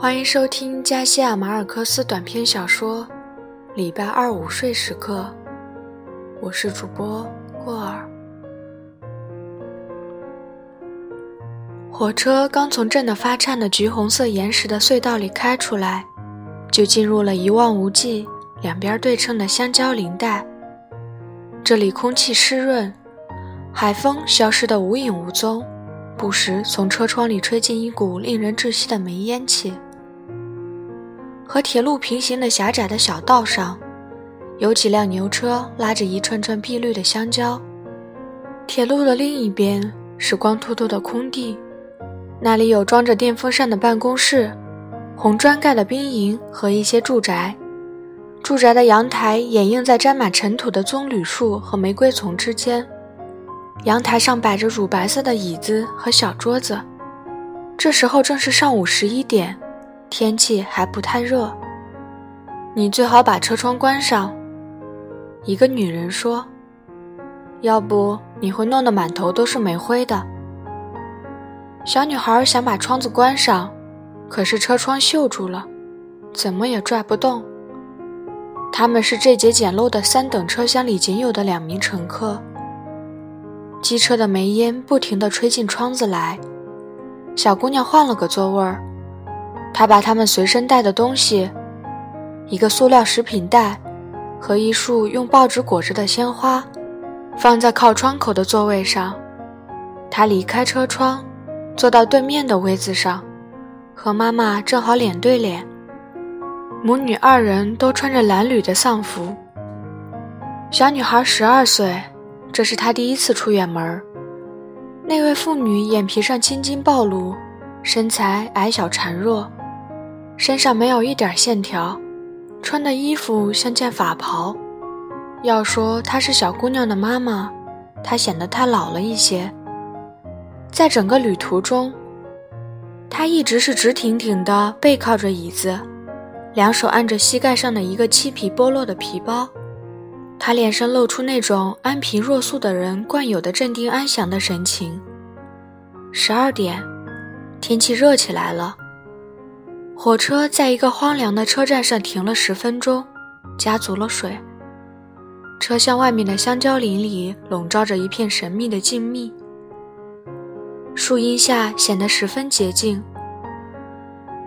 欢迎收听加西亚马尔克斯短篇小说《礼拜二午睡时刻》，我是主播过儿。火车刚从震得发颤的橘红色岩石的隧道里开出来，就进入了一望无际、两边对称的香蕉林带。这里空气湿润，海风消失得无影无踪，不时从车窗里吹进一股令人窒息的煤烟气。和铁路平行的狭窄的小道上，有几辆牛车拉着一串串碧绿的香蕉。铁路的另一边是光秃秃的空地，那里有装着电风扇的办公室、红砖盖的兵营和一些住宅。住宅的阳台掩映在沾满尘土的棕榈树和玫瑰丛之间，阳台上摆着乳白色的椅子和小桌子。这时候正是上午十一点。天气还不太热，你最好把车窗关上。一个女人说：“要不你会弄得满头都是煤灰的。”小女孩想把窗子关上，可是车窗锈住了，怎么也拽不动。他们是这节简陋的三等车厢里仅有的两名乘客。机车的煤烟不停地吹进窗子来，小姑娘换了个座位儿。他把他们随身带的东西，一个塑料食品袋和一束用报纸裹着的鲜花，放在靠窗口的座位上。他离开车窗，坐到对面的位子上，和妈妈正好脸对脸。母女二人都穿着蓝缕的丧服。小女孩十二岁，这是她第一次出远门。那位妇女眼皮上青筋暴露，身材矮小孱弱。身上没有一点线条，穿的衣服像件法袍。要说她是小姑娘的妈妈，她显得太老了一些。在整个旅途中，她一直是直挺挺的背靠着椅子，两手按着膝盖上的一个漆皮剥落的皮包。她脸上露出那种安贫若素的人惯有的镇定安详的神情。十二点，天气热起来了。火车在一个荒凉的车站上停了十分钟，加足了水。车厢外面的香蕉林里笼罩着一片神秘的静谧，树荫下显得十分洁净。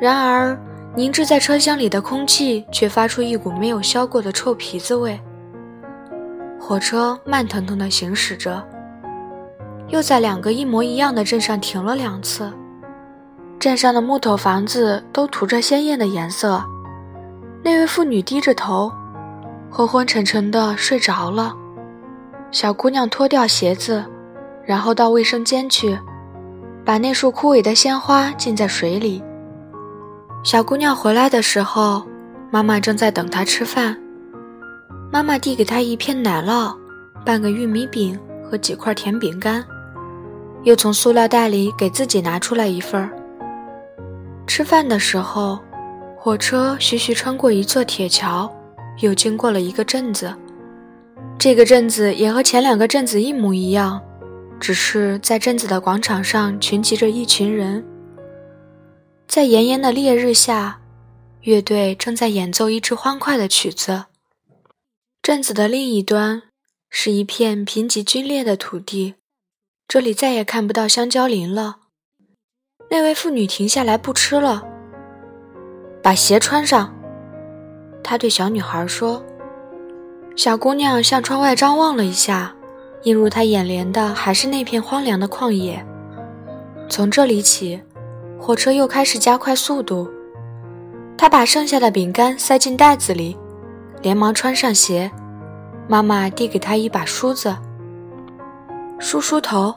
然而，凝滞在车厢里的空气却发出一股没有消过的臭皮子味。火车慢腾腾地行驶着，又在两个一模一样的镇上停了两次。镇上的木头房子都涂着鲜艳的颜色。那位妇女低着头，昏昏沉沉地睡着了。小姑娘脱掉鞋子，然后到卫生间去，把那束枯萎的鲜花浸在水里。小姑娘回来的时候，妈妈正在等她吃饭。妈妈递给她一片奶酪、半个玉米饼和几块甜饼干，又从塑料袋里给自己拿出来一份儿。吃饭的时候，火车徐徐穿过一座铁桥，又经过了一个镇子。这个镇子也和前两个镇子一模一样，只是在镇子的广场上群集着一群人。在炎炎的烈日下，乐队正在演奏一支欢快的曲子。镇子的另一端是一片贫瘠龟裂的土地，这里再也看不到香蕉林了。那位妇女停下来不吃了，把鞋穿上。她对小女孩说：“小姑娘向窗外张望了一下，映入她眼帘的还是那片荒凉的旷野。从这里起，火车又开始加快速度。她把剩下的饼干塞进袋子里，连忙穿上鞋。妈妈递给她一把梳子，梳梳头。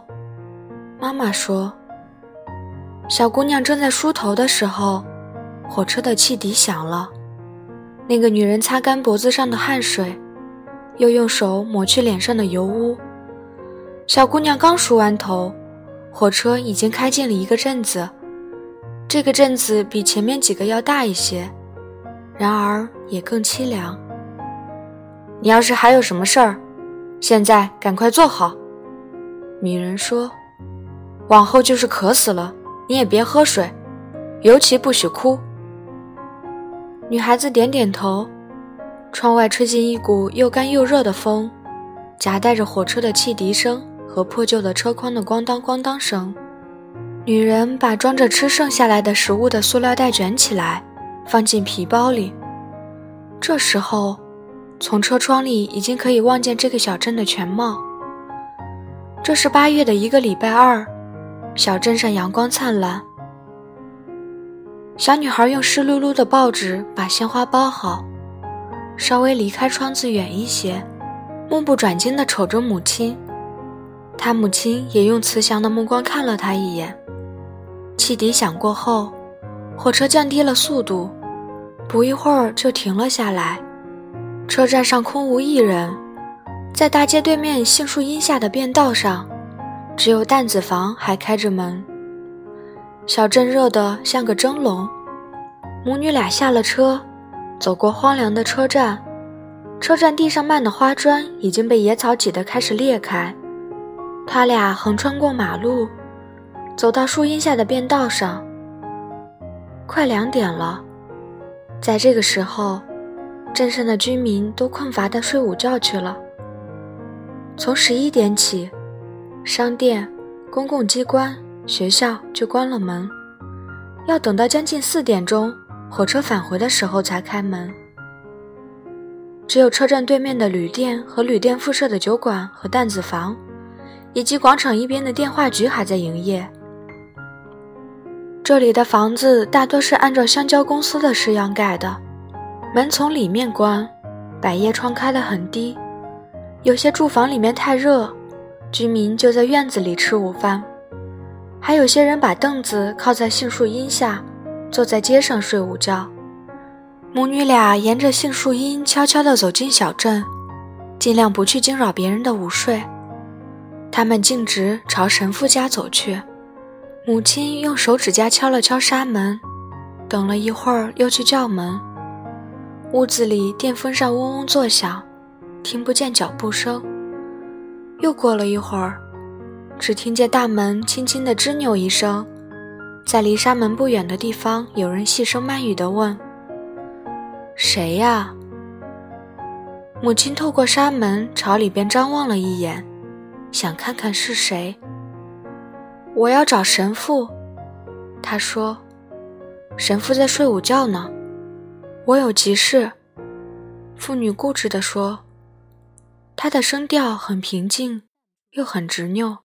妈妈说。”小姑娘正在梳头的时候，火车的汽笛响了。那个女人擦干脖子上的汗水，又用手抹去脸上的油污。小姑娘刚梳完头，火车已经开进了一个镇子。这个镇子比前面几个要大一些，然而也更凄凉。你要是还有什么事儿，现在赶快做好。”女人说，“往后就是渴死了。”你也别喝水，尤其不许哭，女孩子点点头。窗外吹进一股又干又热的风，夹带着火车的汽笛声和破旧的车筐的咣当咣当声。女人把装着吃剩下来的食物的塑料袋卷起来，放进皮包里。这时候，从车窗里已经可以望见这个小镇的全貌。这是八月的一个礼拜二，小镇上阳光灿烂。小女孩用湿漉漉的报纸把鲜花包好。稍微离开窗子远一些，目不转睛地瞅着母亲。他母亲也用慈祥的目光看了他一眼。汽笛响过后，火车降低了速度，不一会儿就停了下来。车站上空无一人，在大街对面杏树荫下的便道上，只有担子房还开着门。小镇热得像个蒸笼。母女俩下了车。走过荒凉的车站，车站地上漫的花砖已经被野草挤得开始裂开。他俩横穿过马路，走到树荫下的便道上。快两点了，在这个时候，镇上的居民都困乏地睡午觉去了。从十一点起，商店、公共机关、学校就关了门，要等到将近四点钟。火车返回的时候才开门，只有车站对面的旅店和旅店附设的酒馆和担子房，以及广场一边的电话局还在营业。这里的房子大多是按照香蕉公司的式样盖的，门从里面关，百叶窗开得很低。有些住房里面太热，居民就在院子里吃午饭，还有些人把凳子靠在杏树荫下。坐在街上睡午觉，母女俩沿着杏树荫悄悄地走进小镇，尽量不去惊扰别人的午睡。他们径直朝神父家走去。母亲用手指甲敲了敲纱门，等了一会儿又去叫门。屋子里电风扇嗡嗡作响，听不见脚步声。又过了一会儿，只听见大门轻轻地吱扭一声。在离沙门不远的地方，有人细声慢语地问：“谁呀？”母亲透过纱门朝里边张望了一眼，想看看是谁。我要找神父，他说：“神父在睡午觉呢。”我有急事。妇女固执地说，他的声调很平静，又很执拗。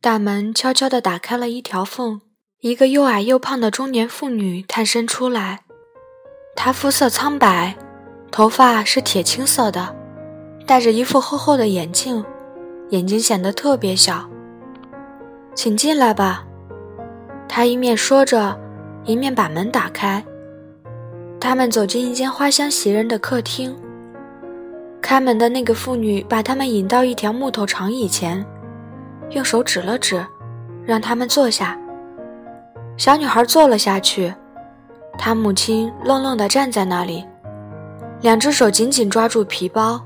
大门悄悄地打开了一条缝，一个又矮又胖的中年妇女探身出来。她肤色苍白，头发是铁青色的，戴着一副厚厚的眼镜，眼睛显得特别小。请进来吧，她一面说着，一面把门打开。他们走进一间花香袭人的客厅。开门的那个妇女把他们引到一条木头长椅前。用手指了指，让他们坐下。小女孩坐了下去，她母亲愣愣地站在那里，两只手紧紧抓住皮包。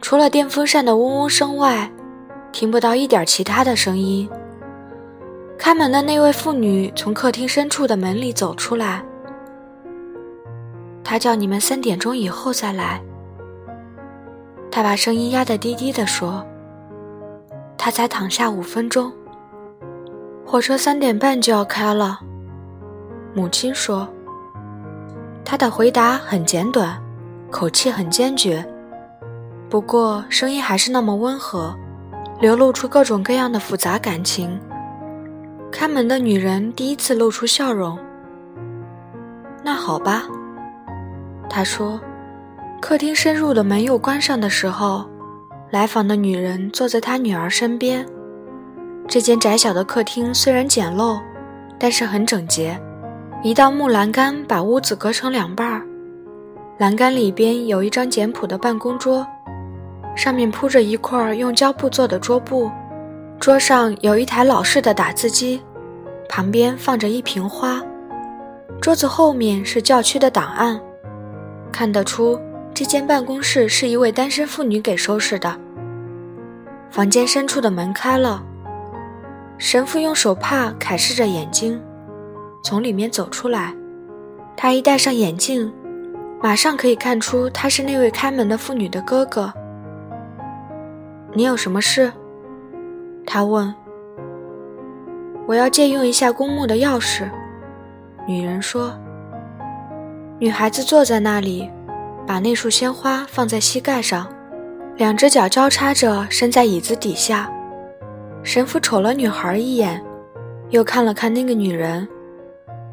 除了电风扇的嗡嗡声外，听不到一点其他的声音。开门的那位妇女从客厅深处的门里走出来，她叫你们三点钟以后再来。他把声音压得低低地说。他才躺下五分钟，火车三点半就要开了。母亲说。他的回答很简短，口气很坚决，不过声音还是那么温和，流露出各种各样的复杂感情。开门的女人第一次露出笑容。那好吧，她说。客厅深入的门又关上的时候。来访的女人坐在她女儿身边。这间窄小的客厅虽然简陋，但是很整洁。一道木栏杆把屋子隔成两半儿，栏杆里边有一张简朴的办公桌，上面铺着一块用胶布做的桌布。桌上有一台老式的打字机，旁边放着一瓶花。桌子后面是教区的档案，看得出。这间办公室是一位单身妇女给收拾的。房间深处的门开了，神父用手帕揩拭着眼睛，从里面走出来，他一戴上眼镜，马上可以看出他是那位开门的妇女的哥哥。你有什么事？他问。我要借用一下公墓的钥匙，女人说。女孩子坐在那里，把那束鲜花放在膝盖上，两只脚交叉着伸在椅子底下。神父瞅了女孩一眼，又看了看那个女人，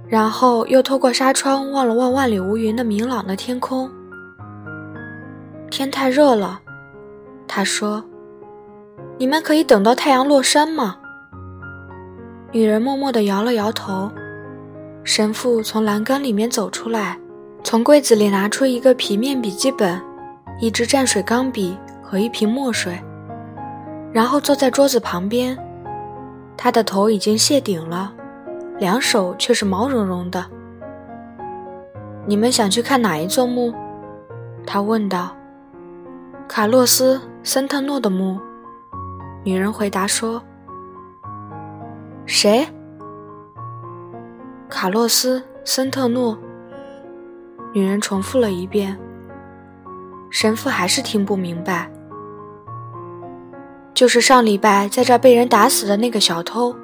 然后又透过纱窗望了望万里无云的明朗的天空。天太热了，他说：“你们可以等到太阳落山吗？”女人默默地摇了摇头。神父从栏杆里面走出来。从柜子里拿出一个皮面笔记本、一支蘸水钢笔和一瓶墨水，然后坐在桌子旁边。他的头已经谢顶了，两手却是毛茸茸的。你们想去看哪一座墓？他问道。卡洛斯·森特诺的墓。女人回答说。谁？卡洛斯·森特诺。女人重复了一遍，神父还是听不明白。就是上礼拜在这儿被人打死的那个小偷。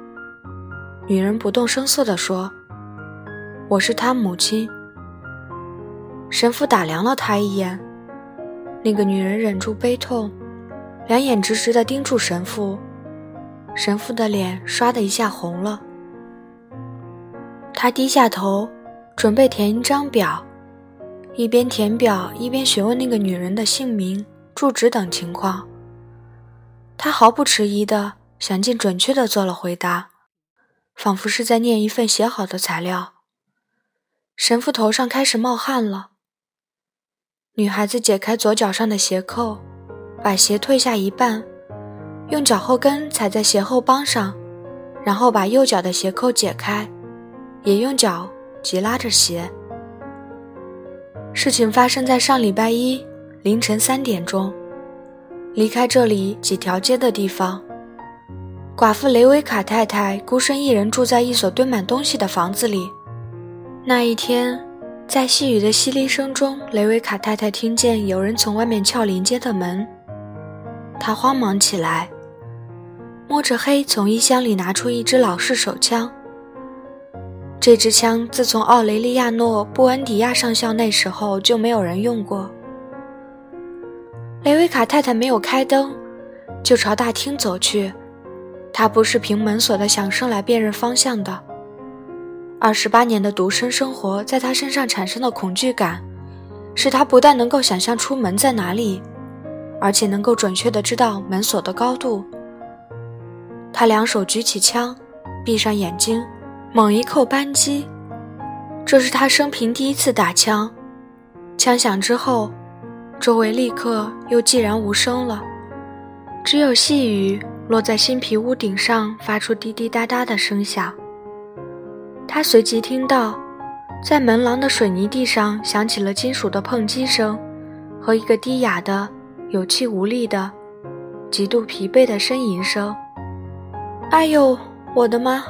女人不动声色地说：“我是他母亲。”神父打量了她一眼，那个女人忍住悲痛，两眼直直地盯住神父。神父的脸唰的一下红了，他低下头，准备填一张表。一边填表，一边询问那个女人的姓名、住址等情况。他毫不迟疑地、详尽准确地做了回答，仿佛是在念一份写好的材料。神父头上开始冒汗了。女孩子解开左脚上的鞋扣，把鞋退下一半，用脚后跟踩在鞋后帮上，然后把右脚的鞋扣解开，也用脚急拉着鞋。事情发生在上礼拜一凌晨三点钟，离开这里几条街的地方。寡妇雷维卡太太孤身一人住在一所堆满东西的房子里。那一天，在细雨的淅沥声中，雷维卡太太听见有人从外面撬临街的门。她慌忙起来，摸着黑从衣箱里拿出一支老式手枪。这支枪自从奥雷利亚诺·布恩迪亚上校那时候就没有人用过。雷维卡太太没有开灯，就朝大厅走去。她不是凭门锁的响声来辨认方向的。二十八年的独身生活在她身上产生的恐惧感，使她不但能够想象出门在哪里，而且能够准确地知道门锁的高度。她两手举起枪，闭上眼睛。猛一扣扳机，这是他生平第一次打枪。枪响之后，周围立刻又寂然无声了，只有细雨落在新皮屋顶上发出滴滴答答的声响。他随即听到，在门廊的水泥地上响起了金属的碰击声，和一个低哑的、有气无力的、极度疲惫的呻吟声。哎呦，我的妈！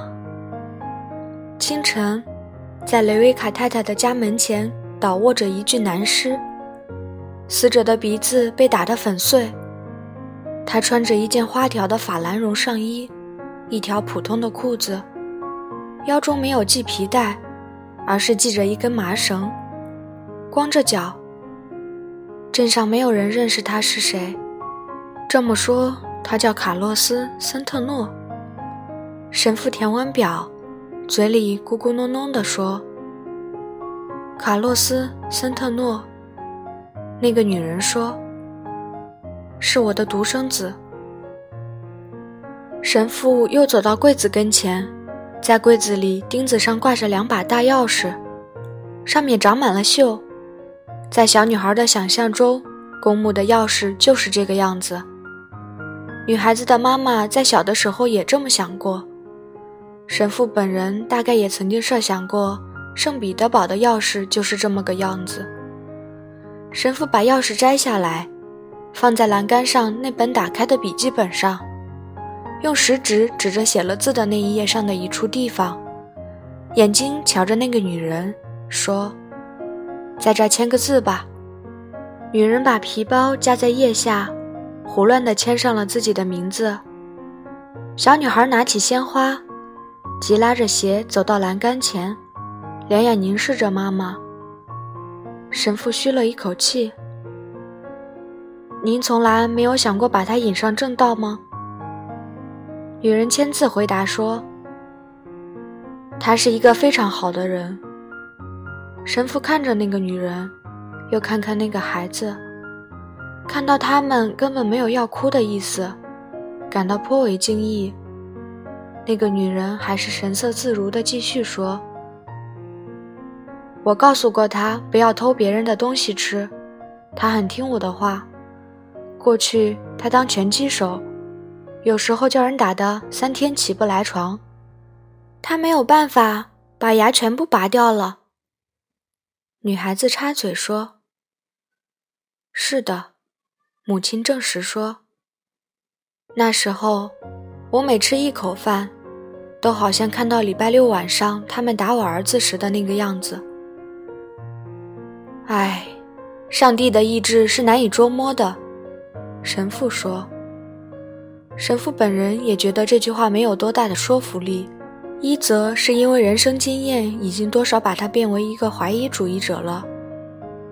清晨，在雷维卡太太的家门前倒卧着一具男尸，死者的鼻子被打得粉碎。他穿着一件花条的法兰绒上衣，一条普通的裤子，腰中没有系皮带，而是系着一根麻绳，光着脚。镇上没有人认识他是谁。这么说，他叫卡洛斯·森特诺。神父填完表。嘴里咕咕哝哝地说：“卡洛斯·森特诺。”那个女人说：“是我的独生子。”神父又走到柜子跟前，在柜子里钉子上挂着两把大钥匙，上面长满了锈。在小女孩的想象中，公墓的钥匙就是这个样子。女孩子的妈妈在小的时候也这么想过。神父本人大概也曾经设想过，圣彼得堡的钥匙就是这么个样子。神父把钥匙摘下来，放在栏杆上那本打开的笔记本上，用食指指着写了字的那一页上的一处地方，眼睛瞧着那个女人，说：“在这签个字吧。”女人把皮包夹在腋下，胡乱地签上了自己的名字。小女孩拿起鲜花，急拉着鞋走到栏杆前，两眼凝视着妈妈。神父吁了一口气：“您从来没有想过把她引上正道吗？”女人签字回答说：“他是一个非常好的人。”神父看着那个女人。又看看那个孩子，看到他们根本没有要哭的意思，感到颇为惊异。那个女人还是神色自如地继续说：“我告诉过他不要偷别人的东西吃，他很听我的话。过去他当拳击手，有时候叫人打的三天起不来床，他没有办法把牙全部拔掉了。”女孩子插嘴说。是的，母亲证实说。那时候，我每吃一口饭，都好像看到礼拜六晚上他们打我儿子时的那个样子。唉，上帝的意志是难以捉摸的，神父说。神父本人也觉得这句话没有多大的说服力，一则是因为人生经验已经多少把他变为一个怀疑主义者了，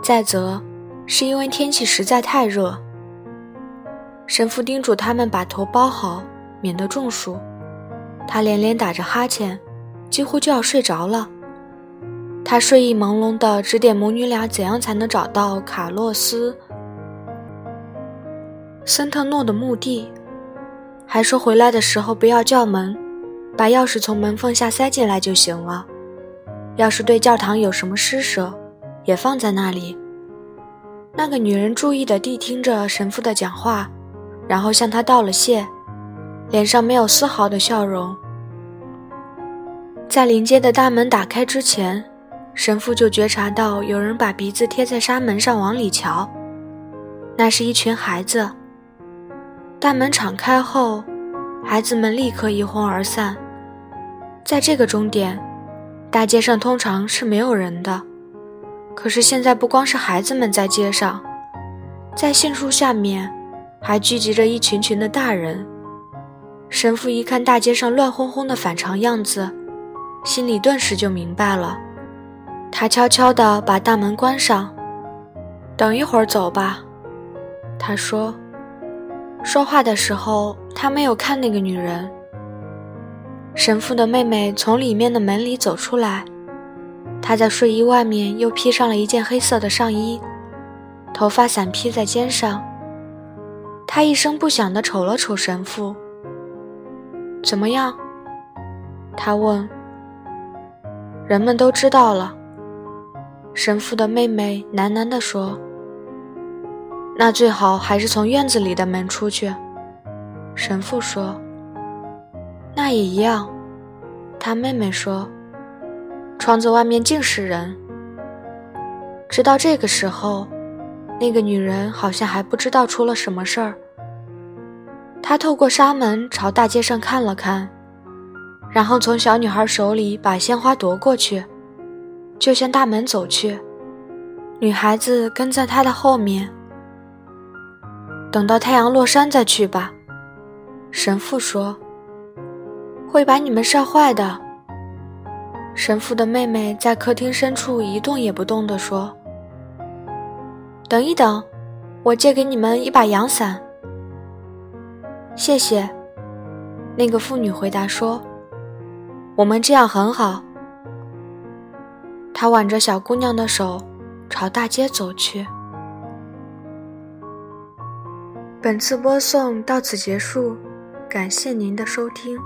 再则。是因为天气实在太热，神父叮嘱他们把头包好，免得中暑。他连连打着哈欠，几乎就要睡着了。他睡意朦胧地指点母女俩怎样才能找到卡洛斯·森特诺的墓地，还说回来的时候不要叫门，把钥匙从门缝下塞进来就行了。要是对教堂有什么施舍，也放在那里。那个女人注意地谛听着神父的讲话，然后向他道了谢，脸上没有丝毫的笑容。在临街的大门打开之前，神父就觉察到有人把鼻子贴在纱门上往里瞧，那是一群孩子。大门敞开后，孩子们立刻一哄而散。在这个终点，大街上通常是没有人的。可是现在不光是孩子们在街上，在杏树下面，还聚集着一群群的大人。神父一看大街上乱哄哄的反常样子，心里顿时就明白了。他悄悄地把大门关上，等一会儿走吧，他说。说话的时候，他没有看那个女人。神父的妹妹从里面的门里走出来。她在睡衣外面又披上了一件黑色的上衣，头发散披在肩上。他一声不响地瞅了瞅神父。怎么样？他问。人们都知道了。神父的妹妹喃喃地说：“那最好还是从院子里的门出去。”神父说：“那也一样。”他妹妹说。窗子外面尽是人。直到这个时候，那个女人好像还不知道出了什么事儿。他透过纱门朝大街上看了看，然后从小女孩手里把鲜花夺过去，就向大门走去。女孩子跟在他的后面。等到太阳落山再去吧，神父说。会把你们晒坏的。神父的妹妹在客厅深处一动也不动地说：“等一等，我借给你们一把阳伞。”谢谢。那个妇女回答说：“我们这样很好。”她挽着小姑娘的手，朝大街走去。本次播送到此结束，感谢您的收听。